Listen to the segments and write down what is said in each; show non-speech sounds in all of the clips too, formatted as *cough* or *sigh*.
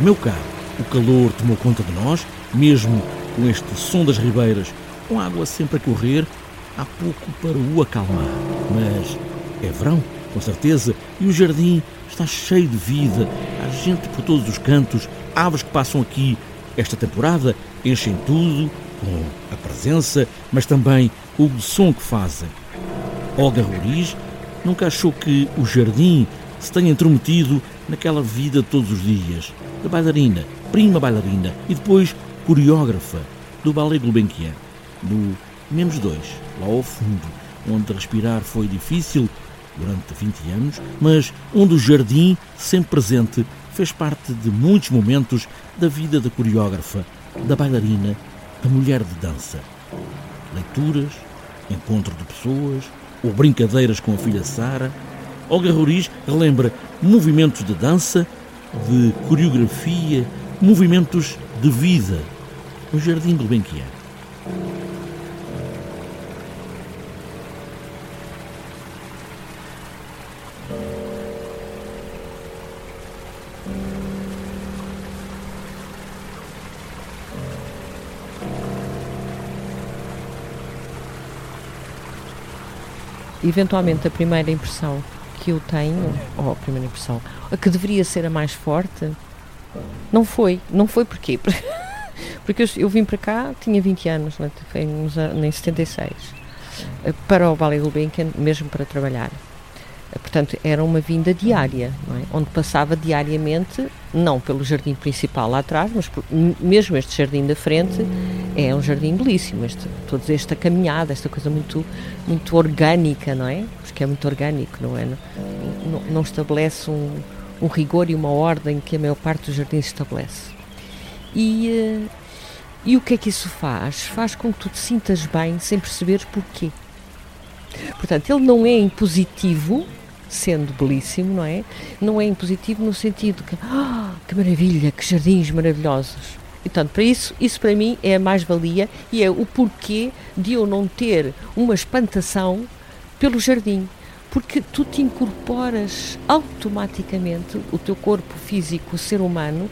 Meu caro, o calor tomou conta de nós, mesmo com este som das ribeiras, com água sempre a correr, há pouco para o acalmar. Mas é verão, com certeza, e o jardim está cheio de vida. Há gente por todos os cantos, aves que passam aqui esta temporada enchem tudo com a presença, mas também com o som que fazem. Olga Roriz nunca achou que o jardim se tenha intrometido naquela vida todos os dias. De bailarina, prima bailarina e depois coreógrafa do Ballet Gulbenkian, no Menos Dois, lá ao fundo, onde respirar foi difícil durante 20 anos, mas onde o jardim, sempre presente, fez parte de muitos momentos da vida da coreógrafa, da bailarina, da mulher de dança. Leituras, encontro de pessoas ou brincadeiras com a filha Sara. Olga Roriz relembra movimentos de dança, de coreografia, movimentos de vida no Jardim do Benquier. eventualmente a primeira impressão que eu tenho, ou a primeira impressão, a que deveria ser a mais forte, não foi. Não foi porquê? *laughs* Porque eu, eu vim para cá, tinha 20 anos, né, foi em 76, eh, para o Vale Gulbenkian, mesmo para trabalhar. Portanto, era uma vinda diária? Onde passava diariamente, não pelo jardim principal lá atrás, mas por, mesmo este jardim da frente é um jardim belíssimo. Este, toda esta caminhada, esta coisa muito, muito orgânica, não é? Porque é muito orgânico, não é? Não, não, estabelece um, um, rigor e uma ordem que a maior parte dos jardins estabelece. E, uh, e o que é que isso faz? Faz com que tu te sintas bem sem perceberes porquê. Portanto, ele não é impositivo, sendo belíssimo, não é? Não é impositivo no sentido que, ah, que maravilha, que jardins maravilhosos. E, portanto, para isso, isso para mim é a mais-valia e é o porquê de eu não ter uma espantação pelo jardim. Porque tu te incorporas automaticamente, o teu corpo físico, o ser humano,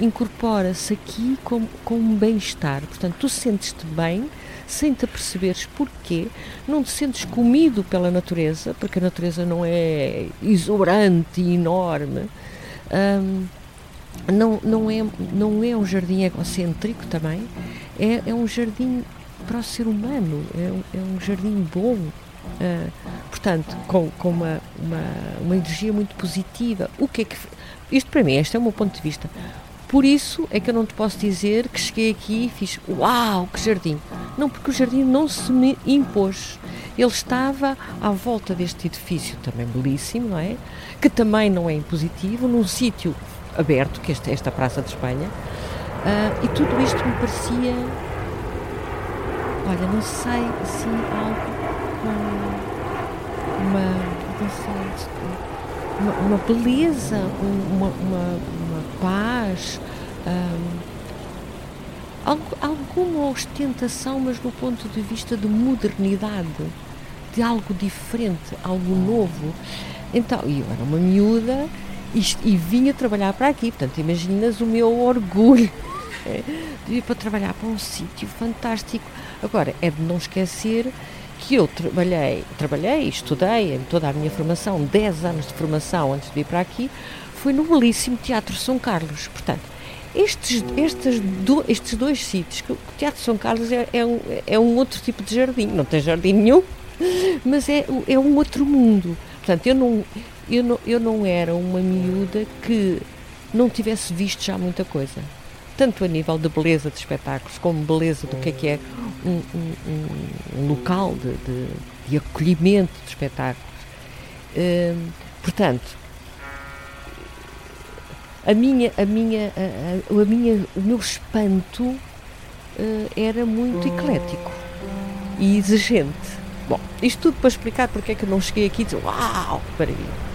incorpora-se aqui com, com um bem-estar. Portanto, tu sentes-te bem sem te perceberes porquê, não te sentes comido pela natureza, porque a natureza não é exuberante e enorme. Um, não, não, é, não é um jardim egocêntrico também, é, é um jardim para o ser humano, é, é um jardim bom, uh, portanto, com, com uma, uma, uma energia muito positiva. O que é que. Isto para mim, este é o meu ponto de vista. Por isso é que eu não te posso dizer que cheguei aqui e fiz uau, que jardim. Não, porque o jardim não se me impôs. Ele estava à volta deste edifício também belíssimo, não é? Que também não é impositivo, num sítio aberto, que esta, esta Praça de Espanha. Uh, e tudo isto me parecia, olha, não sei, assim, algo com uma, não sei, uma, uma beleza, uma, uma paz, hum, alguma ostentação, mas do ponto de vista de modernidade, de algo diferente, algo novo. Então, eu era uma miúda e, e vinha trabalhar para aqui, portanto, imaginas o meu orgulho *laughs* de ir para trabalhar para um sítio fantástico. Agora, é de não esquecer que eu trabalhei, trabalhei, estudei em toda a minha formação, 10 anos de formação antes de vir para aqui, foi no belíssimo Teatro São Carlos. Portanto, estes, estes, do, estes dois sítios, que o Teatro São Carlos é, é, um, é um outro tipo de jardim, não tem jardim nenhum, *laughs* mas é, é um outro mundo. Portanto, eu não, eu, não, eu não era uma miúda que não tivesse visto já muita coisa. Tanto a nível de beleza de espetáculos, como beleza do que é que é um, um, um local de, de, de, acolhimento de espetáculos. Hum, portanto, a minha, a minha, a, a, a minha, o meu espanto uh, era muito eclético e exigente. Bom, isto tudo para explicar porque é que eu não cheguei aqui e disse, uau, que maravilha.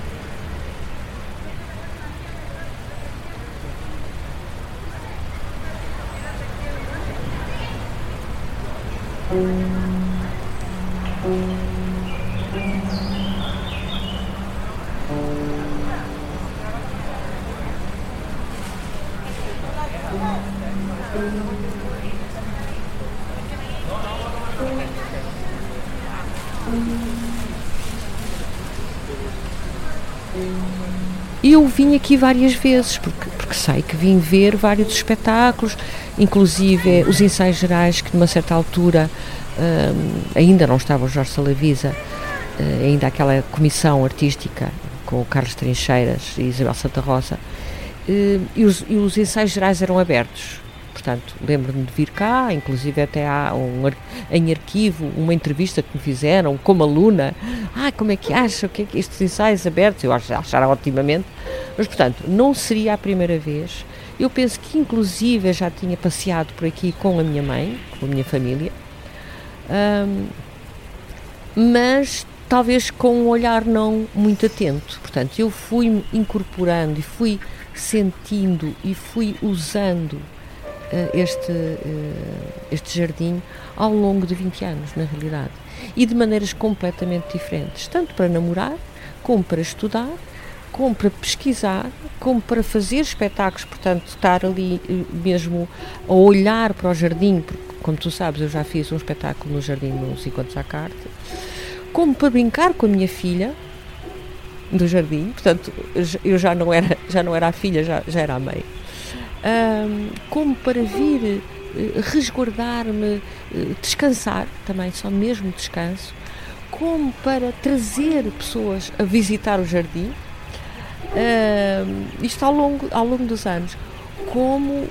Eu vim aqui várias vezes, porque, porque sei que vim ver vários espetáculos, inclusive os ensaios gerais, que numa certa altura um, ainda não estava o Jorge Salavisa, uh, ainda aquela comissão artística com o Carlos Trincheiras e Isabel Santa Rosa, uh, e, os, e os ensaios gerais eram abertos Portanto, lembro-me de vir cá, inclusive até há um, em arquivo uma entrevista que me fizeram como aluna. Ah, como é que acha? O que é que estes ensaios abertos? Eu acho, achar otimamente. Mas, portanto, não seria a primeira vez. Eu penso que, inclusive, já tinha passeado por aqui com a minha mãe, com a minha família. Um, mas talvez com um olhar não muito atento. Portanto, eu fui incorporando e fui sentindo e fui usando este, eh, este jardim ao longo de 20 anos, na realidade. E de maneiras completamente diferentes, tanto para namorar, como para estudar, como para pesquisar, como para fazer espetáculos, portanto, estar ali eh, mesmo a olhar para o jardim, porque, como tu sabes, eu já fiz um espetáculo no jardim nos Encontros à Carta, como para brincar com a minha filha do jardim, portanto, eu já não era, já não era a filha, já, já era a mãe um, como para vir uh, resguardar-me, uh, descansar também, só mesmo descanso, como para trazer pessoas a visitar o jardim, uh, isto ao longo, ao longo dos anos, como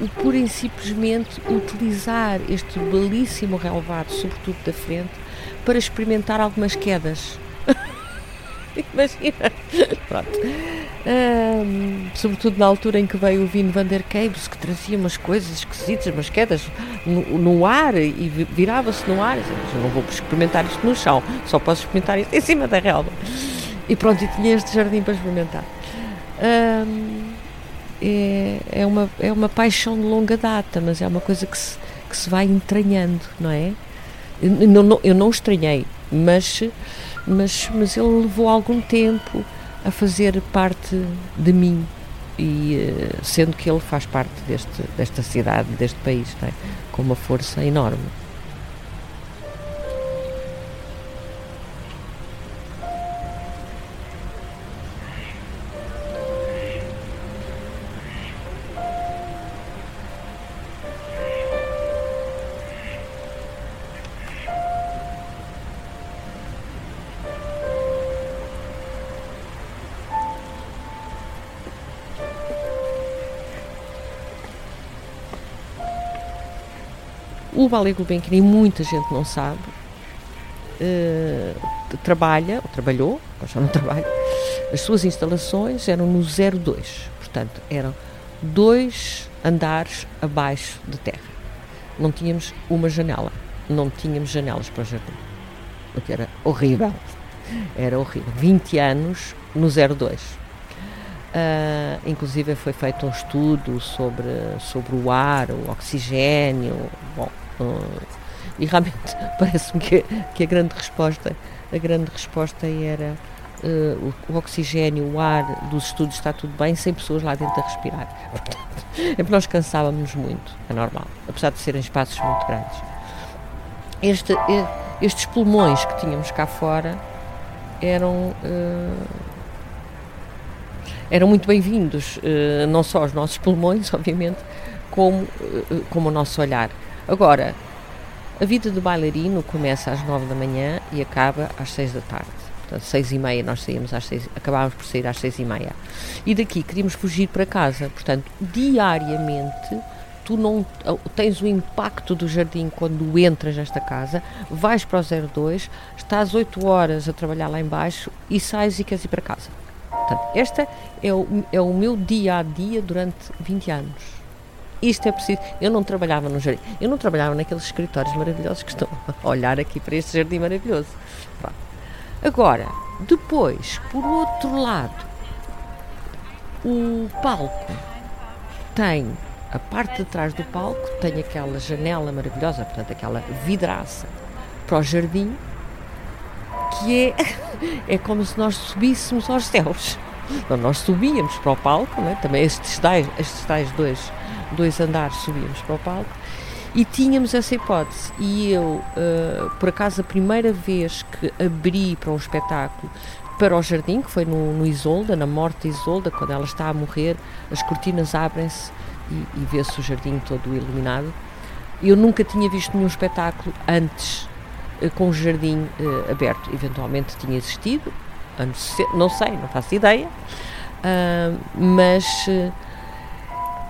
o pura e simplesmente utilizar este belíssimo relevado, sobretudo da frente, para experimentar algumas quedas. *laughs* Imagina. Pronto. Um, sobretudo na altura em que veio o Vino Van der Caves, que trazia umas coisas esquisitas, umas quedas no, no ar e virava-se no ar. Eu não vou experimentar isto no chão, só posso experimentar isto em cima da relva. E pronto, e tinha este jardim para experimentar. Um, é, é, uma, é uma paixão de longa data, mas é uma coisa que se, que se vai entranhando, não é? Eu não, eu não estranhei, mas mas, mas ele levou algum tempo a fazer parte de mim e eh, sendo que ele faz parte deste, desta cidade, deste país, é? com uma força enorme. Ballet Gulbenkian, e muita gente não sabe, uh, trabalha, ou trabalhou, mas já não *laughs* trabalha, as suas instalações eram no 02, portanto, eram dois andares abaixo de terra. Não tínhamos uma janela, não tínhamos janelas para o jardim, o que era horrível. *laughs* Era horrível. 20 anos no 02. Uh, inclusive foi feito um estudo sobre, sobre o ar, o oxigênio, bom, e realmente *laughs* parece-me que, que a grande resposta, a grande resposta era uh, o, o, oxigênio, o ar dos estudos está tudo bem, sem pessoas lá dentro a respirar. *laughs* Portanto, é porque nós cansávamos muito, é normal, apesar de serem espaços muito grandes. Este, estes pulmões que tínhamos cá fora eram eram muito bem-vindos, uh, não só os nossos pulmões, *laughs* obviamente, como, uh, como o nosso olhar. Agora, a vida do bailarino começa às nove da manhã e acaba às seis da tarde. Portanto, seis e meia nós saímos às seis, acabávamos por sair às seis e meia. E daqui queríamos fugir para casa. Portanto, diariamente tu não tens o impacto do jardim quando entras nesta casa, vais para o 02, estás oito horas a trabalhar lá embaixo e sais e queres ir para casa. Portanto, este é o, é o meu dia a dia durante 20 anos. Isto é preciso. Eu não trabalhava no jardim, eu não trabalhava naqueles escritórios maravilhosos que estão a olhar aqui para este jardim maravilhoso. Pronto. Agora, depois, por outro lado, o palco tem a parte de trás do palco tem aquela janela maravilhosa, portanto, aquela vidraça para o jardim que é, *laughs* é como se nós subíssemos aos céus. Então, nós subíamos para o palco, é? também estes tais, estes tais dois, dois andares subíamos para o palco, E tínhamos essa hipótese. E eu, uh, por acaso, a primeira vez que abri para um espetáculo para o jardim, que foi no, no Isolda, na morte de Isolda, quando ela está a morrer, as cortinas abrem-se e, e vê-se o jardim todo iluminado. Eu nunca tinha visto nenhum espetáculo antes uh, com o jardim uh, aberto. Eventualmente tinha existido, não sei, não faço ideia, mas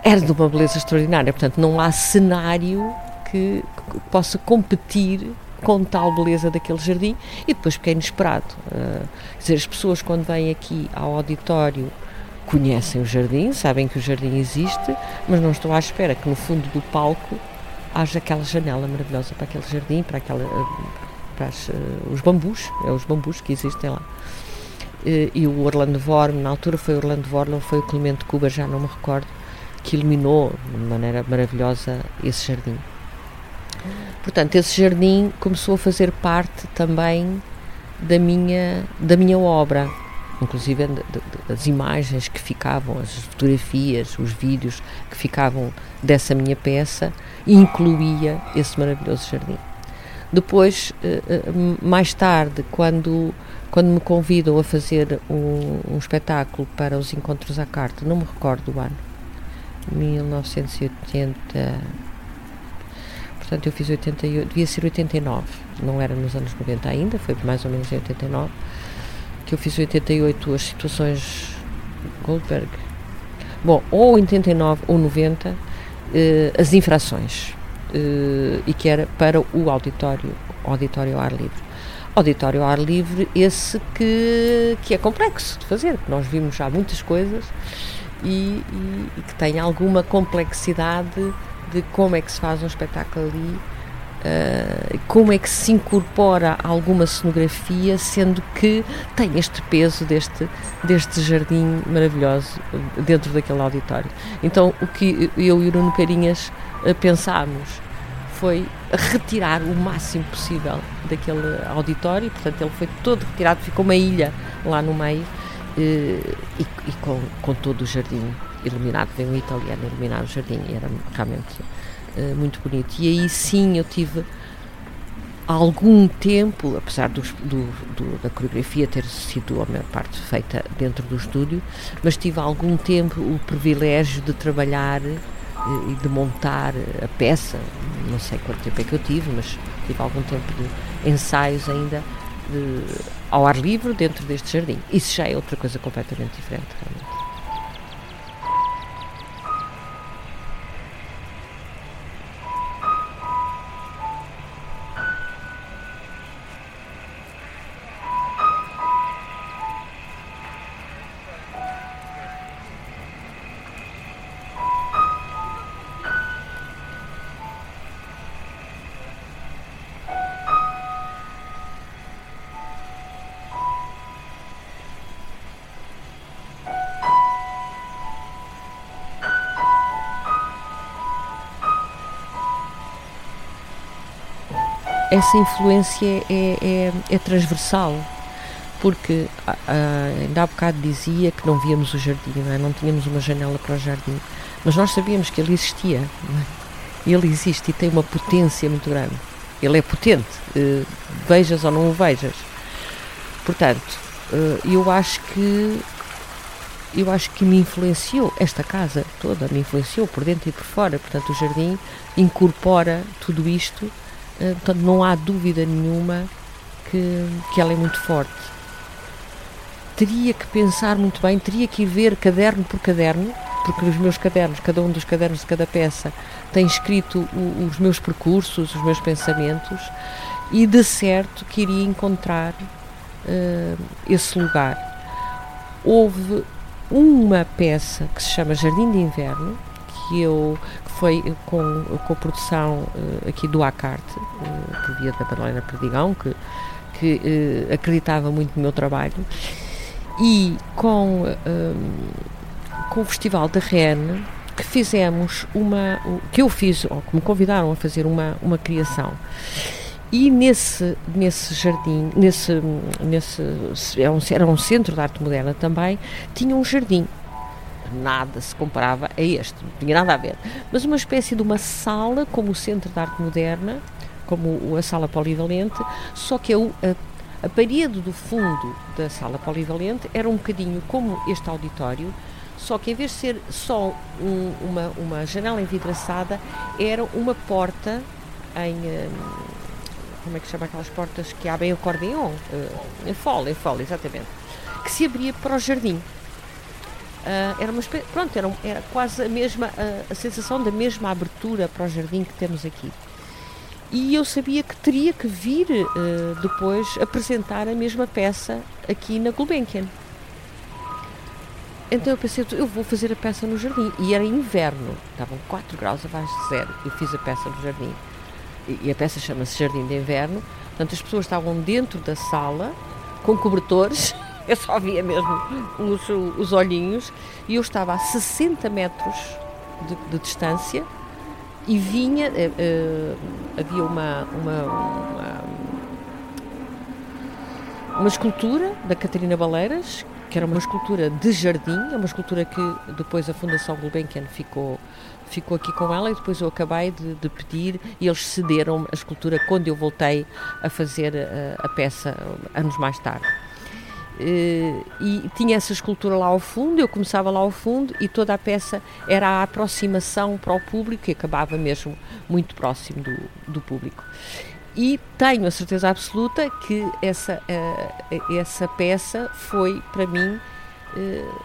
era de uma beleza extraordinária. Portanto, não há cenário que, possa competir com tal beleza daquele jardim e depois porque é inesperado. Uh, quer dizer, as pessoas quando vêm aqui ao auditório conhecem o jardim, sabem que o jardim existe, mas não estão à espera que no fundo do palco haja aquela janela maravilhosa para aquele jardim, para, aquela, para as, uh, os bambus, é os bambus que existem lá. Uh, e o Orlando Vorm, na altura foi Orlando Vorm, foi o Clemente Cuba, já não me recordo, que iluminou de maneira maravilhosa esse jardim. Portanto, esse jardim começou a fazer parte também da minha, da minha obra, inclusive das imagens que ficavam, as fotografias, os vídeos que ficavam dessa minha peça, incluía esse maravilhoso jardim. Depois, eh, eh, mais tarde, quando, quando me convidam a fazer um, um espetáculo para os Encontros à Carta, não me recordo do ano, 1980. Portanto, eu fiz 88, devia ser 89, não era nos anos 90 ainda, foi mais ou menos em 89, que eu fiz 88 as situações Goldberg. Bom, ou 89 ou 90, eh, as infrações, eh, e que era para o auditório, auditório ao ar livre. Auditório ao ar livre, esse que, que é complexo de fazer, porque nós vimos já muitas coisas e, e, e, que tem alguma complexidade de como é que se faz um espetáculo ali, uh, como é que se incorpora alguma cenografia, sendo que tem este peso deste, deste jardim maravilhoso dentro daquele auditório. Então, o que eu e o Nuno Carinhas uh, pensámos foi retirar o máximo possível daquele auditório, portanto, ele foi todo retirado, ficou uma ilha lá no meio e, e com, com, todo o jardim iluminado. Veio um italiano iluminar o jardim era realmente uh, muito bonito. E aí sim eu tive algum tempo, apesar do, do, da coreografia ter sido a maior parte feita dentro do estúdio, mas tive algum tempo o privilégio de trabalhar eh, e de montar a peça. Não sei quanto tempo é que eu tive, mas tive algum tempo de ensaios ainda de, ao ar livre dentro deste jardim. Isso já é outra coisa completamente diferente, realmente. Essa influência é, é, é transversal, porque ah, ainda há bocado dizia que não víamos o jardim, não, é? não, tínhamos uma janela para o jardim, mas nós sabíamos que ele existia. É? Ele existe e tem uma potência muito grande. Ele é potente, uh, vejas ou não o vejas. Portanto, uh, eu acho que eu acho que me influenciou esta casa toda, me influenciou por dentro e por fora. Portanto, o jardim incorpora tudo isto eh, portanto, não há dúvida nenhuma que, que ela é muito forte. Teria que pensar muito bem, teria que ir ver caderno por caderno, porque os meus cadernos, cada um dos cadernos de cada peça, tem escrito o, os meus percursos, os meus pensamentos, e de certo que iria encontrar uh, esse lugar. Houve uma peça que se chama Jardim de Inverno, que eu que foi com, com a produção uh, aqui do Acarte, uh, por via da Madalena Perdigão, que, que uh, acreditava muito no meu trabalho, e com, com o Festival da REN, que fizemos uma, que eu fiz, ou que me convidaram a fazer uma, uma criação. E nesse, nesse jardim, nesse, nesse um, era um centro de arte moderna também, tinha um jardim nada se comparava a este, não tinha nada a ver. Mas uma espécie de uma sala, como o Centro de Arte Moderna, como a sala polivalente, só que a, a, a parede do fundo da sala polivalente era um bocadinho como este auditório, só que em vez de ser só um, uma, uma janela envidraçada, era uma porta em. Um, como é que chama aquelas portas que abrem acordeon? Uh, em fole, em fole, exatamente. Que se abria para o jardim. Uh, era uma pronto, era, era quase a mesma, uh, a sensação da mesma abertura para o jardim que temos aqui. E eu sabia que teria que vir uh, depois apresentar a mesma peça aqui na Gulbenkian. Então eu pensei, eu vou fazer a peça no jardim. E era inverno, estavam 4 graus abaixo de zero. Eu fiz a peça no jardim. E, e a peça chama-se Jardim de Inverno. Portanto, as pessoas estavam dentro da sala, com cobertores. *laughs* Eu só via mesmo os, os olhinhos. E eu estava a 60 metros de, de distância e vinha. Uh, havia uma, uma, uma, uma escultura da Catarina Baleiras que era uma escultura de jardim, é uma escultura que depois a Fundação Gulbenkian ficou, ficou aqui com ela e depois eu acabei de, de pedir e eles cederam a escultura quando eu voltei a fazer a, a peça anos mais tarde. Uh, e tinha essa escultura lá ao fundo, eu começava lá ao fundo e toda a peça era a aproximação para o público e acabava mesmo muito próximo do, do público e tenho a certeza absoluta que essa, uh, essa peça foi, para mim, uh,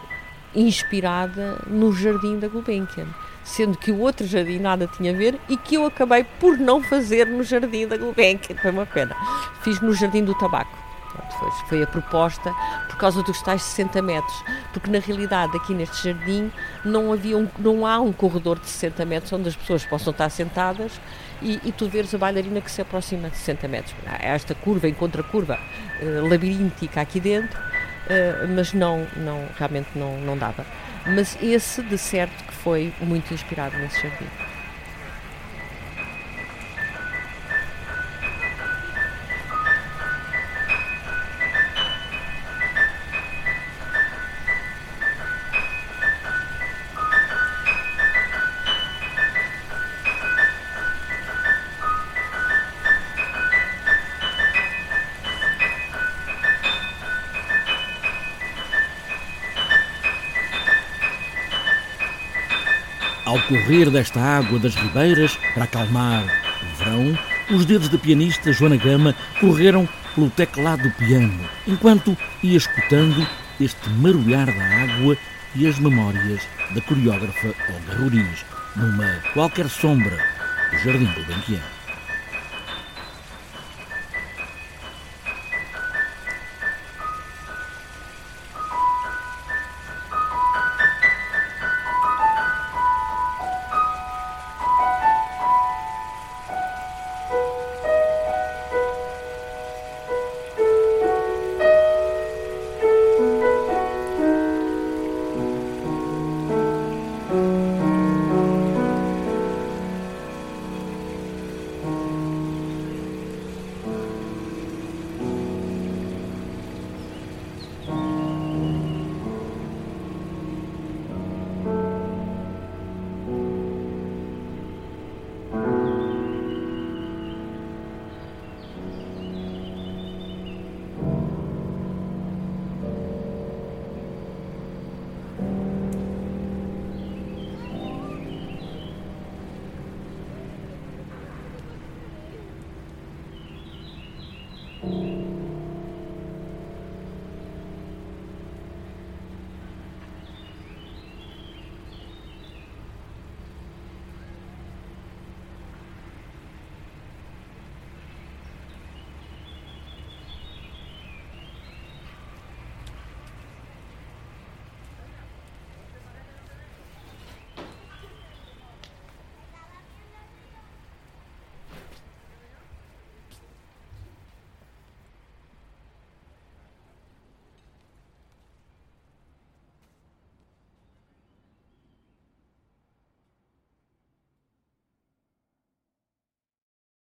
inspirada no Jardim da Gulbenkian, sendo que o outro jardim nada tinha a ver e que eu acabei por não fazer no Jardim da Gulbenkian, foi uma pena. Fiz no Jardim do Tabaco. Foi, foi a proposta por causa dos tais 60 metros, porque na realidade aqui neste jardim não, havia um, não há um corredor de 60 metros onde as pessoas possam estar sentadas e, e tu veres a bailarina que se aproxima de 60 metros. Há esta curva, encontra curva uh, labiríntica aqui dentro, uh, mas não, não, realmente não, não dava. Mas esse, de certo, que foi muito inspirado nesse jardim. Correr desta água das ribeiras para acalmar o verão, os dedos da pianista Joana Gama correram pelo teclado do piano, enquanto ia escutando este marulhar da água e as memórias da coreógrafa Olga Roriz, numa qualquer sombra do Jardim do Benquiano.